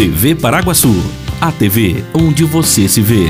TV Paraguaçu, a TV onde você se vê.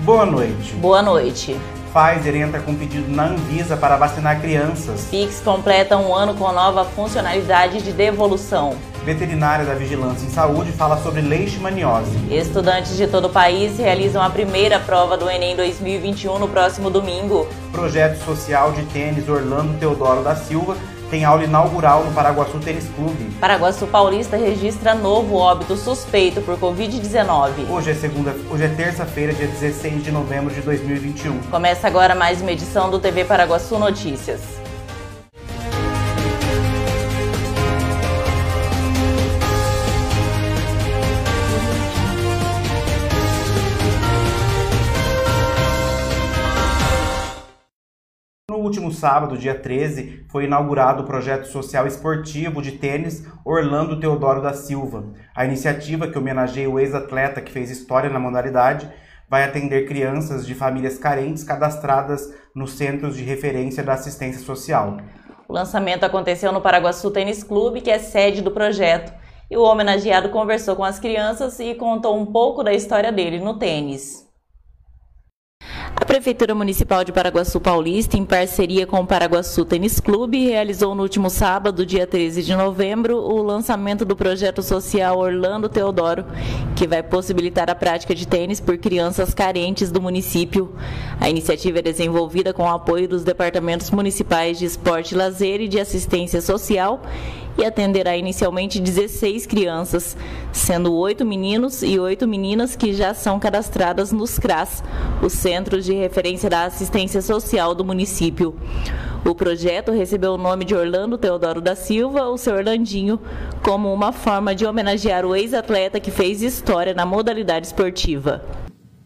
Boa noite. Boa noite. Pfizer entra com pedido na Anvisa para vacinar crianças. Pix completa um ano com nova funcionalidade de devolução. Veterinária da Vigilância em Saúde fala sobre leishmaniose. Estudantes de todo o país realizam a primeira prova do Enem 2021 no próximo domingo. Projeto social de tênis Orlando Teodoro da Silva tem aula inaugural no Paraguaçu Tênis Clube. Paraguaçu Paulista registra novo óbito suspeito por Covid-19. Hoje é segunda, hoje é terça-feira, dia 16 de novembro de 2021. Começa agora mais uma edição do TV Paraguaçu Notícias. Último sábado, dia 13, foi inaugurado o projeto social esportivo de tênis Orlando Teodoro da Silva. A iniciativa, que homenageia o ex-atleta que fez história na modalidade, vai atender crianças de famílias carentes cadastradas nos centros de referência da assistência social. O lançamento aconteceu no Paraguaçu Tênis Clube, que é sede do projeto, e o homenageado conversou com as crianças e contou um pouco da história dele no tênis. A Prefeitura Municipal de Paraguaçu Paulista, em parceria com o Paraguaçu Tênis Clube, realizou no último sábado, dia 13 de novembro, o lançamento do projeto social Orlando Teodoro, que vai possibilitar a prática de tênis por crianças carentes do município. A iniciativa é desenvolvida com o apoio dos departamentos municipais de esporte e lazer e de assistência social e atenderá inicialmente 16 crianças, sendo oito meninos e oito meninas que já são cadastradas nos CRAS, os Centros de Referência da Assistência Social do município. O projeto recebeu o nome de Orlando Teodoro da Silva, o seu Orlandinho, como uma forma de homenagear o ex-atleta que fez história na modalidade esportiva.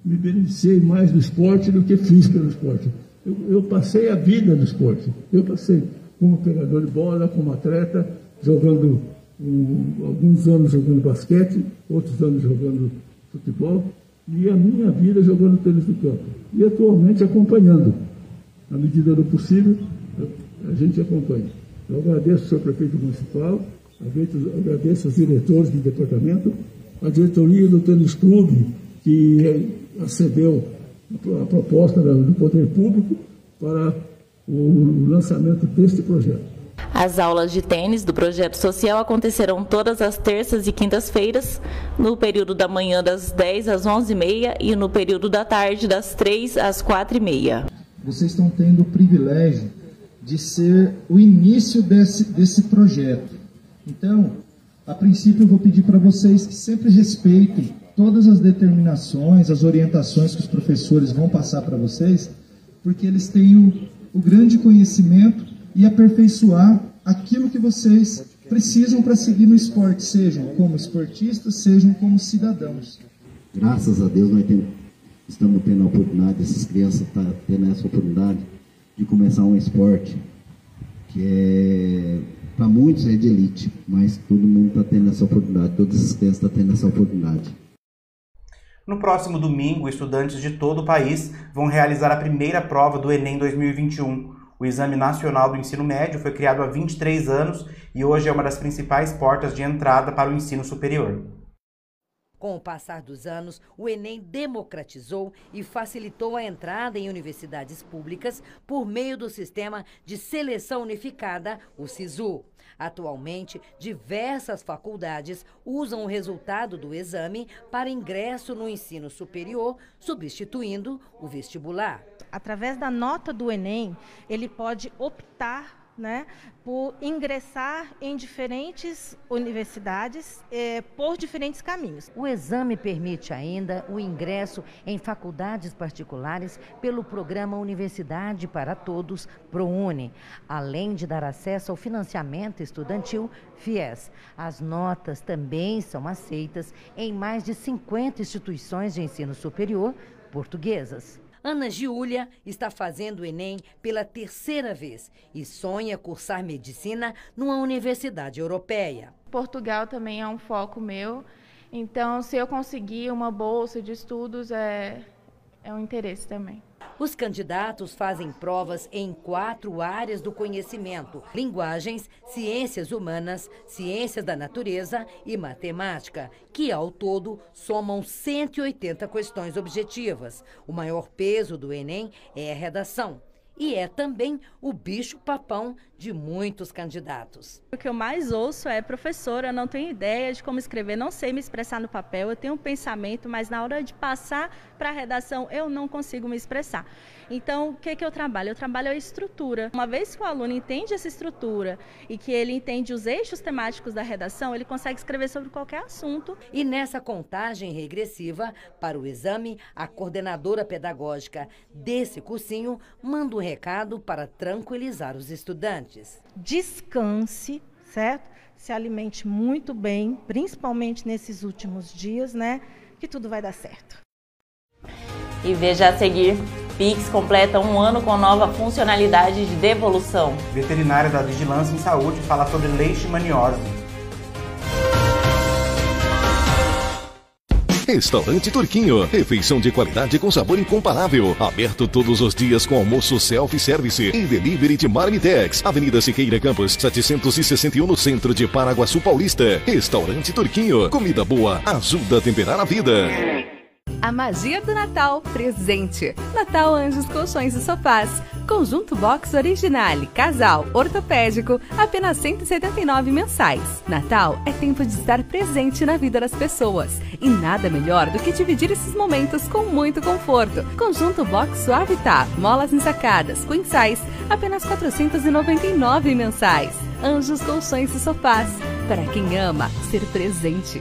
Me beneficiei mais do esporte do que fiz pelo esporte. Eu, eu passei a vida no esporte. Eu passei como pegador de bola, como atleta, jogando um, alguns anos jogando basquete, outros anos jogando futebol, e a minha vida jogando tênis no campo. E atualmente acompanhando. Na medida do possível, a gente acompanha. Eu agradeço ao senhor prefeito municipal, agradeço aos diretores do departamento, a diretoria do tênis clube, que acedeu a proposta do poder público para o lançamento deste projeto. As aulas de tênis do projeto social acontecerão todas as terças e quintas-feiras, no período da manhã das 10 às 11h30 e no período da tarde das 3 às 4h30. Vocês estão tendo o privilégio de ser o início desse, desse projeto. Então, a princípio, eu vou pedir para vocês que sempre respeitem todas as determinações, as orientações que os professores vão passar para vocês, porque eles têm o, o grande conhecimento e aperfeiçoar aquilo que vocês precisam para seguir no esporte, sejam como esportistas, sejam como cidadãos. Graças a Deus nós temos, estamos tendo a oportunidade, essas crianças estão tá tendo essa oportunidade de começar um esporte que é para muitos é de elite, mas todo mundo está tendo essa oportunidade, todas as crianças estão tendo essa oportunidade. No próximo domingo, estudantes de todo o país vão realizar a primeira prova do Enem 2021. O Exame Nacional do Ensino Médio foi criado há 23 anos e hoje é uma das principais portas de entrada para o ensino superior. Com o passar dos anos, o Enem democratizou e facilitou a entrada em universidades públicas por meio do sistema de seleção unificada, o SISU. Atualmente, diversas faculdades usam o resultado do exame para ingresso no ensino superior, substituindo o vestibular. Através da nota do Enem, ele pode optar né, por ingressar em diferentes universidades eh, por diferentes caminhos. O exame permite ainda o ingresso em faculdades particulares pelo programa Universidade para Todos, ProUni, além de dar acesso ao financiamento estudantil FIES. As notas também são aceitas em mais de 50 instituições de ensino superior portuguesas. Ana Giulia está fazendo o Enem pela terceira vez e sonha cursar medicina numa universidade europeia. Portugal também é um foco meu, então se eu conseguir uma bolsa de estudos é, é um interesse também. Os candidatos fazem provas em quatro áreas do conhecimento: linguagens, ciências humanas, ciências da natureza e matemática, que ao todo somam 180 questões objetivas. O maior peso do Enem é a redação e é também o bicho-papão de muitos candidatos. O que eu mais ouço é, professora, eu não tenho ideia de como escrever, não sei me expressar no papel, eu tenho um pensamento, mas na hora de passar para a redação eu não consigo me expressar. Então, o que, que eu trabalho? Eu trabalho a estrutura. Uma vez que o aluno entende essa estrutura e que ele entende os eixos temáticos da redação, ele consegue escrever sobre qualquer assunto. E nessa contagem regressiva para o exame, a coordenadora pedagógica desse cursinho manda um recado para tranquilizar os estudantes. Descanse, certo? Se alimente muito bem, principalmente nesses últimos dias, né? Que tudo vai dar certo. E veja a seguir, Pix completa um ano com nova funcionalidade de devolução. Veterinária da Vigilância em Saúde fala sobre leishmaniose. Restaurante Turquinho. Refeição de qualidade com sabor incomparável. Aberto todos os dias com almoço self-service e delivery de Marmitex. Avenida Siqueira Campos, 761 no centro de Paraguaçu Paulista. Restaurante Turquinho. Comida boa ajuda a temperar a vida. A magia do Natal presente. Natal Anjos Colchões e Sofás. Conjunto Box Originale, casal, ortopédico, apenas 179 mensais. Natal é tempo de estar presente na vida das pessoas. E nada melhor do que dividir esses momentos com muito conforto. Conjunto Box Suavitar, molas ensacadas, queen size, apenas 499 mensais. Anjos Colchões e Sofás. Para quem ama ser presente.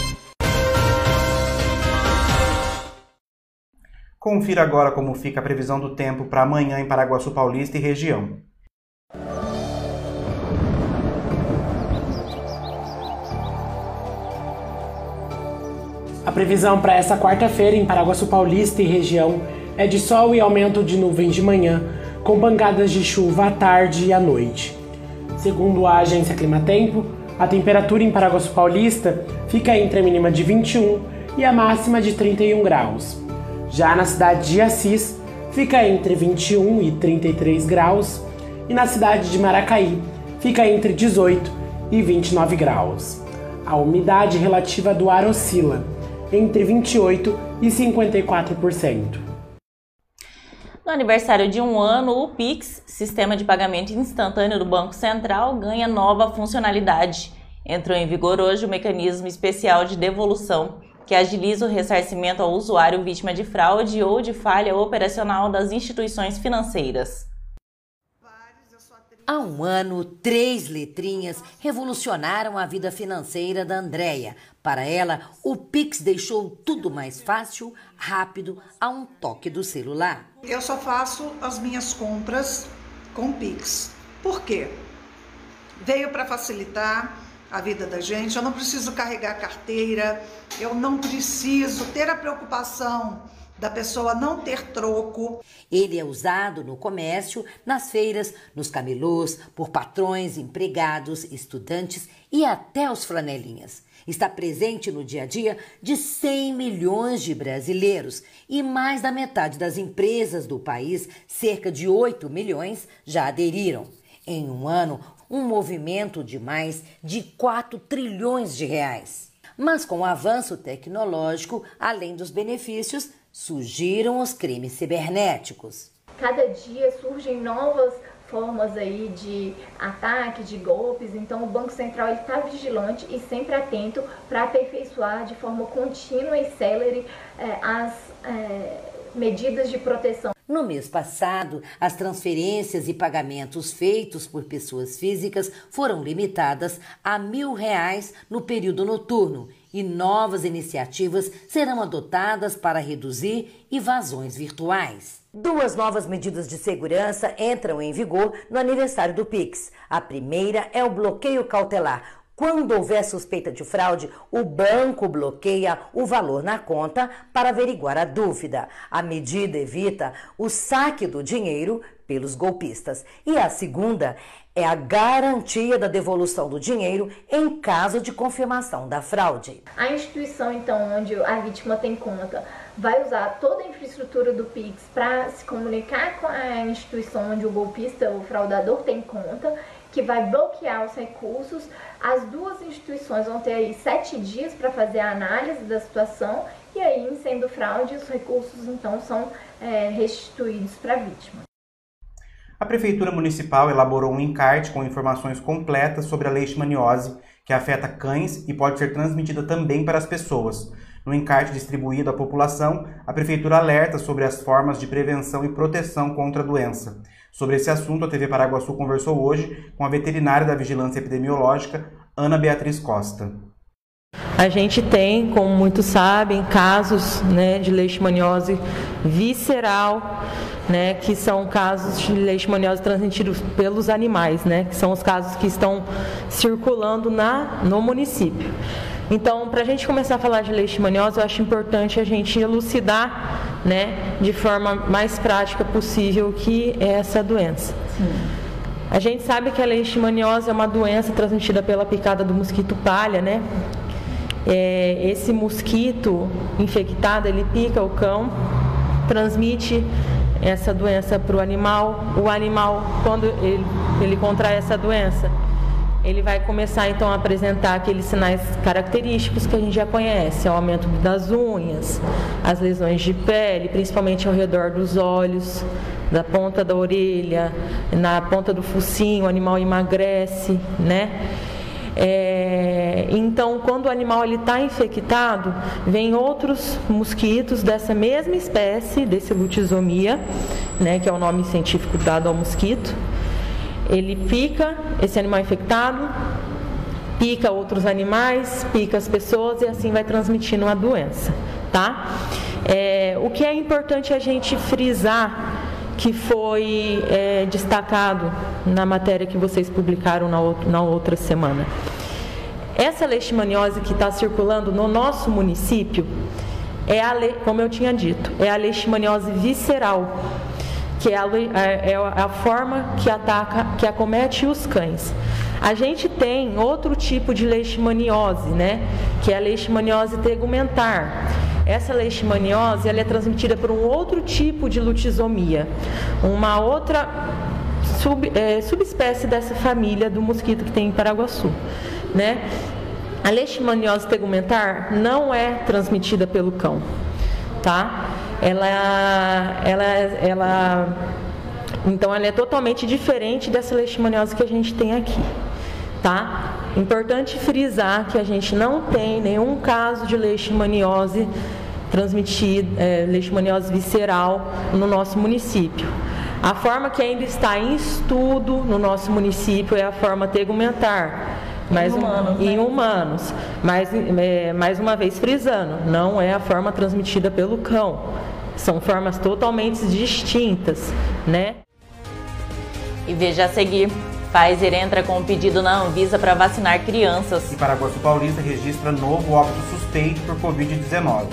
Confira agora como fica a previsão do tempo para amanhã em Paraguaçu Paulista e região. A previsão para essa quarta-feira em Paraguaçu Paulista e região é de sol e aumento de nuvens de manhã, com pancadas de chuva à tarde e à noite. Segundo a agência Climatempo, a temperatura em Paraguaçu Paulista fica entre a mínima de 21 e a máxima de 31 graus. Já na cidade de Assis, fica entre 21 e 33 graus, e na cidade de Maracaí, fica entre 18 e 29 graus. A umidade relativa do ar oscila entre 28 e 54%. No aniversário de um ano, o Pix, sistema de pagamento instantâneo do Banco Central, ganha nova funcionalidade. Entrou em vigor hoje o mecanismo especial de devolução, que agiliza o ressarcimento ao usuário vítima de fraude ou de falha operacional das instituições financeiras. Há um ano, três letrinhas revolucionaram a vida financeira da Andréia. Para ela, o Pix deixou tudo mais fácil, rápido, a um toque do celular. Eu só faço as minhas compras com Pix. Por quê? Veio para facilitar a vida da gente, eu não preciso carregar carteira, eu não preciso ter a preocupação da pessoa não ter troco. Ele é usado no comércio, nas feiras, nos camelôs, por patrões, empregados, estudantes e até os flanelinhas. Está presente no dia a dia de 100 milhões de brasileiros e mais da metade das empresas do país, cerca de 8 milhões, já aderiram. Em um ano, um movimento de mais de 4 trilhões de reais. Mas com o avanço tecnológico, além dos benefícios, surgiram os crimes cibernéticos. Cada dia surgem novas formas aí de ataque, de golpes. Então o Banco Central está vigilante e sempre atento para aperfeiçoar de forma contínua e célere eh, as eh, medidas de proteção. No mês passado, as transferências e pagamentos feitos por pessoas físicas foram limitadas a mil reais no período noturno e novas iniciativas serão adotadas para reduzir evasões virtuais. Duas novas medidas de segurança entram em vigor no aniversário do Pix. A primeira é o bloqueio cautelar, quando houver suspeita de fraude, o banco bloqueia o valor na conta para averiguar a dúvida. A medida evita o saque do dinheiro pelos golpistas. E a segunda é a garantia da devolução do dinheiro em caso de confirmação da fraude. A instituição, então, onde a vítima tem conta, vai usar toda a infraestrutura do Pix para se comunicar com a instituição onde o golpista, o fraudador, tem conta que vai bloquear os recursos. As duas instituições vão ter aí sete dias para fazer a análise da situação e aí, sendo fraude, os recursos então são é, restituídos para a vítima. A Prefeitura Municipal elaborou um encarte com informações completas sobre a leishmaniose, que afeta cães e pode ser transmitida também para as pessoas. No encarte distribuído à população, a Prefeitura alerta sobre as formas de prevenção e proteção contra a doença. Sobre esse assunto, a TV Paraguaçu conversou hoje com a veterinária da Vigilância Epidemiológica, Ana Beatriz Costa. A gente tem, como muitos sabem, casos né, de leishmaniose visceral, né, que são casos de leishmaniose transmitidos pelos animais, né, que são os casos que estão circulando na, no município. Então, para a gente começar a falar de leishmaniose, eu acho importante a gente elucidar, né, de forma mais prática possível o que é essa doença. Sim. A gente sabe que a leishmaniose é uma doença transmitida pela picada do mosquito palha, né? É, esse mosquito infectado, ele pica o cão, transmite essa doença para o animal. O animal, quando ele, ele contrai essa doença, ele vai começar então a apresentar aqueles sinais característicos que a gente já conhece, o aumento das unhas, as lesões de pele, principalmente ao redor dos olhos, da ponta da orelha, na ponta do focinho, o animal emagrece, né? É, então, quando o animal está infectado, vem outros mosquitos dessa mesma espécie, desse lutisomia, né, que é o nome científico dado ao mosquito, ele pica esse animal infectado, pica outros animais, pica as pessoas e assim vai transmitindo a doença, tá? É, o que é importante a gente frisar que foi é, destacado na matéria que vocês publicaram na, na outra semana. Essa leishmaniose que está circulando no nosso município é a, como eu tinha dito, é a leishmaniose visceral que é a, é, é a forma que ataca, que acomete os cães. A gente tem outro tipo de leishmaniose, né? Que é a leishmaniose tegumentar. Essa leishmaniose ela é transmitida por um outro tipo de lutisomia, uma outra sub, é, subespécie dessa família do mosquito que tem em Paraguaçu, né? A leishmaniose tegumentar não é transmitida pelo cão, tá? Ela, ela, ela, então ela é totalmente diferente dessa leishmaniose que a gente tem aqui, tá? Importante frisar que a gente não tem nenhum caso de leishmaniose transmitida, é, leishmaniose visceral no nosso município. A forma que ainda está em estudo no nosso município é a forma tegumentar mais em humanos, um, né? em humanos. Mais, é, mais uma vez frisando, não é a forma transmitida pelo cão. São formas totalmente distintas, né? E veja a seguir. Pfizer entra com um pedido na Anvisa para vacinar crianças. E Paraguaçu Paulista registra novo óbito suspeito por Covid-19.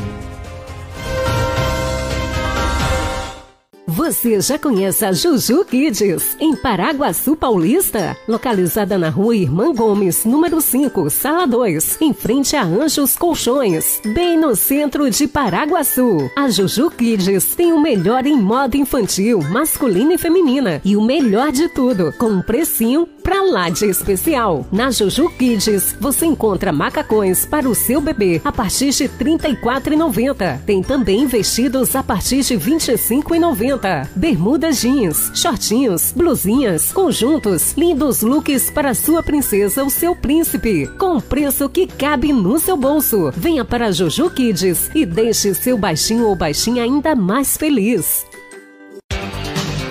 Você já conhece a Juju Kids, em Paraguaçu Paulista? Localizada na rua Irmã Gomes, número 5, sala 2, em frente a Anjos Colchões, bem no centro de Paraguaçu. A Juju Kids tem o melhor em moda infantil, masculina e feminina. E o melhor de tudo, com um precinho pra lá de especial. Na Juju Kids, você encontra macacões para o seu bebê a partir de R$ 34,90. Tem também vestidos a partir de R$ 25,90. Bermudas jeans, shortinhos, blusinhas, conjuntos, lindos looks para sua princesa ou seu príncipe, com preço que cabe no seu bolso. Venha para Juju Kids e deixe seu baixinho ou baixinha ainda mais feliz.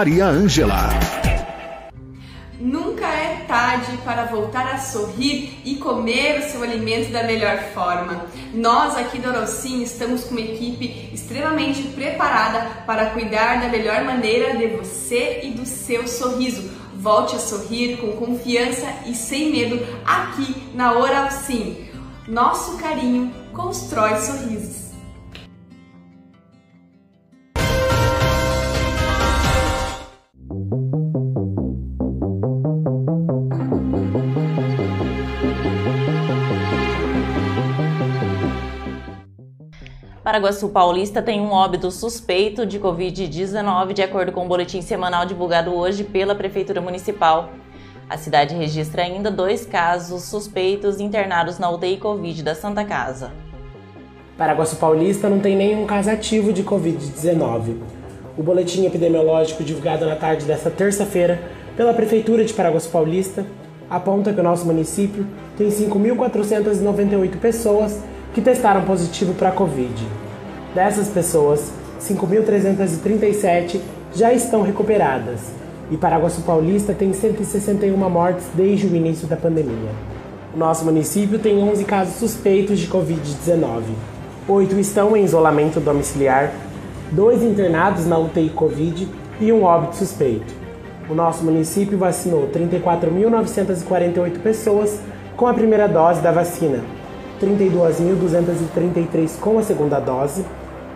Maria Ângela. Nunca é tarde para voltar a sorrir e comer o seu alimento da melhor forma. Nós aqui do Orocim estamos com uma equipe extremamente preparada para cuidar da melhor maneira de você e do seu sorriso. Volte a sorrir com confiança e sem medo aqui na Oral Sim. Nosso carinho constrói sorrisos. Paraguaçu Paulista tem um óbito suspeito de Covid-19, de acordo com o boletim semanal divulgado hoje pela Prefeitura Municipal. A cidade registra ainda dois casos suspeitos internados na UTI Covid da Santa Casa. Paraguaçu Paulista não tem nenhum caso ativo de Covid-19. O boletim epidemiológico divulgado na tarde desta terça-feira pela Prefeitura de Paraguaçu Paulista aponta que o nosso município tem 5.498 pessoas que testaram positivo para a Covid. Dessas pessoas, 5.337 já estão recuperadas e Paraguaçu Paulista tem 161 mortes desde o início da pandemia. O nosso município tem 11 casos suspeitos de Covid-19. Oito estão em isolamento domiciliar, dois internados na UTI Covid e um óbito suspeito. O nosso município vacinou 34.948 pessoas com a primeira dose da vacina, 32.233 com a segunda dose,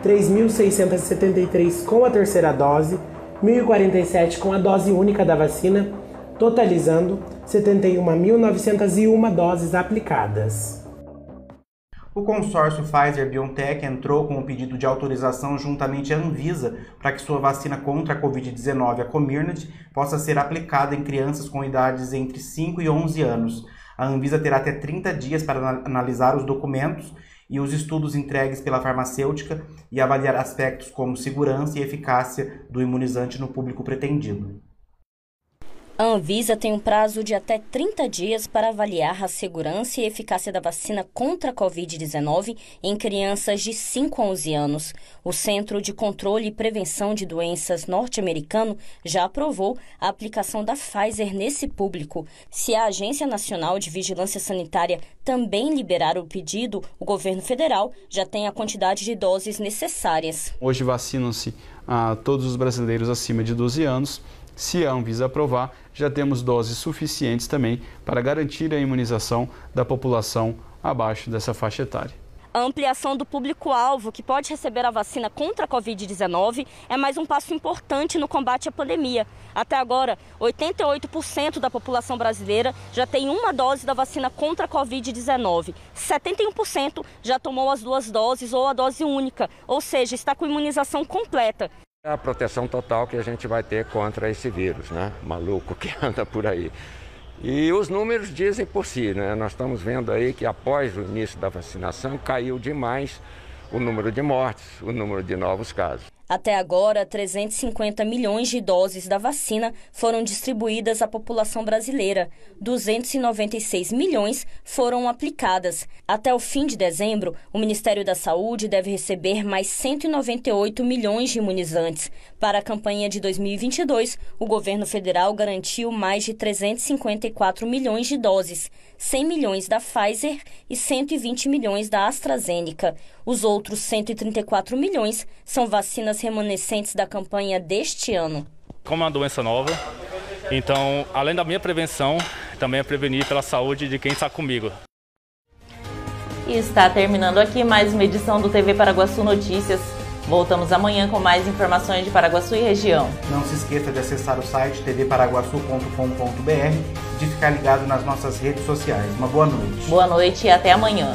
3.673 com a terceira dose, 1.047 com a dose única da vacina, totalizando 71.901 doses aplicadas. O consórcio Pfizer-BioNTech entrou com um pedido de autorização juntamente à Anvisa para que sua vacina contra a Covid-19, a Comirnaty, possa ser aplicada em crianças com idades entre 5 e 11 anos. A Anvisa terá até 30 dias para analisar os documentos e os estudos entregues pela farmacêutica e avaliar aspectos como segurança e eficácia do imunizante no público pretendido. A Anvisa tem um prazo de até 30 dias para avaliar a segurança e eficácia da vacina contra a Covid-19 em crianças de 5 a 11 anos. O Centro de Controle e Prevenção de Doenças norte-americano já aprovou a aplicação da Pfizer nesse público. Se a Agência Nacional de Vigilância Sanitária também liberar o pedido, o governo federal já tem a quantidade de doses necessárias. Hoje vacinam-se a todos os brasileiros acima de 12 anos. Se a Anvisa aprovar, já temos doses suficientes também para garantir a imunização da população abaixo dessa faixa etária. A ampliação do público-alvo que pode receber a vacina contra a Covid-19 é mais um passo importante no combate à pandemia. Até agora, 88% da população brasileira já tem uma dose da vacina contra a Covid-19. 71% já tomou as duas doses ou a dose única, ou seja, está com imunização completa. É a proteção total que a gente vai ter contra esse vírus, né? Maluco que anda por aí. E os números dizem por si, né? Nós estamos vendo aí que após o início da vacinação caiu demais o número de mortes, o número de novos casos. Até agora, 350 milhões de doses da vacina foram distribuídas à população brasileira. 296 milhões foram aplicadas. Até o fim de dezembro, o Ministério da Saúde deve receber mais 198 milhões de imunizantes. Para a campanha de 2022, o governo federal garantiu mais de 354 milhões de doses, 100 milhões da Pfizer e 120 milhões da AstraZeneca. Os outros 134 milhões são vacinas remanescentes da campanha deste ano. Como é uma doença nova, então, além da minha prevenção, também é prevenir pela saúde de quem está comigo. E está terminando aqui mais uma edição do TV Paraguaçu Notícias. Voltamos amanhã com mais informações de Paraguaçu e região. Não se esqueça de acessar o site tvparaguaçu.com.br e de ficar ligado nas nossas redes sociais. Uma boa noite. Boa noite e até amanhã.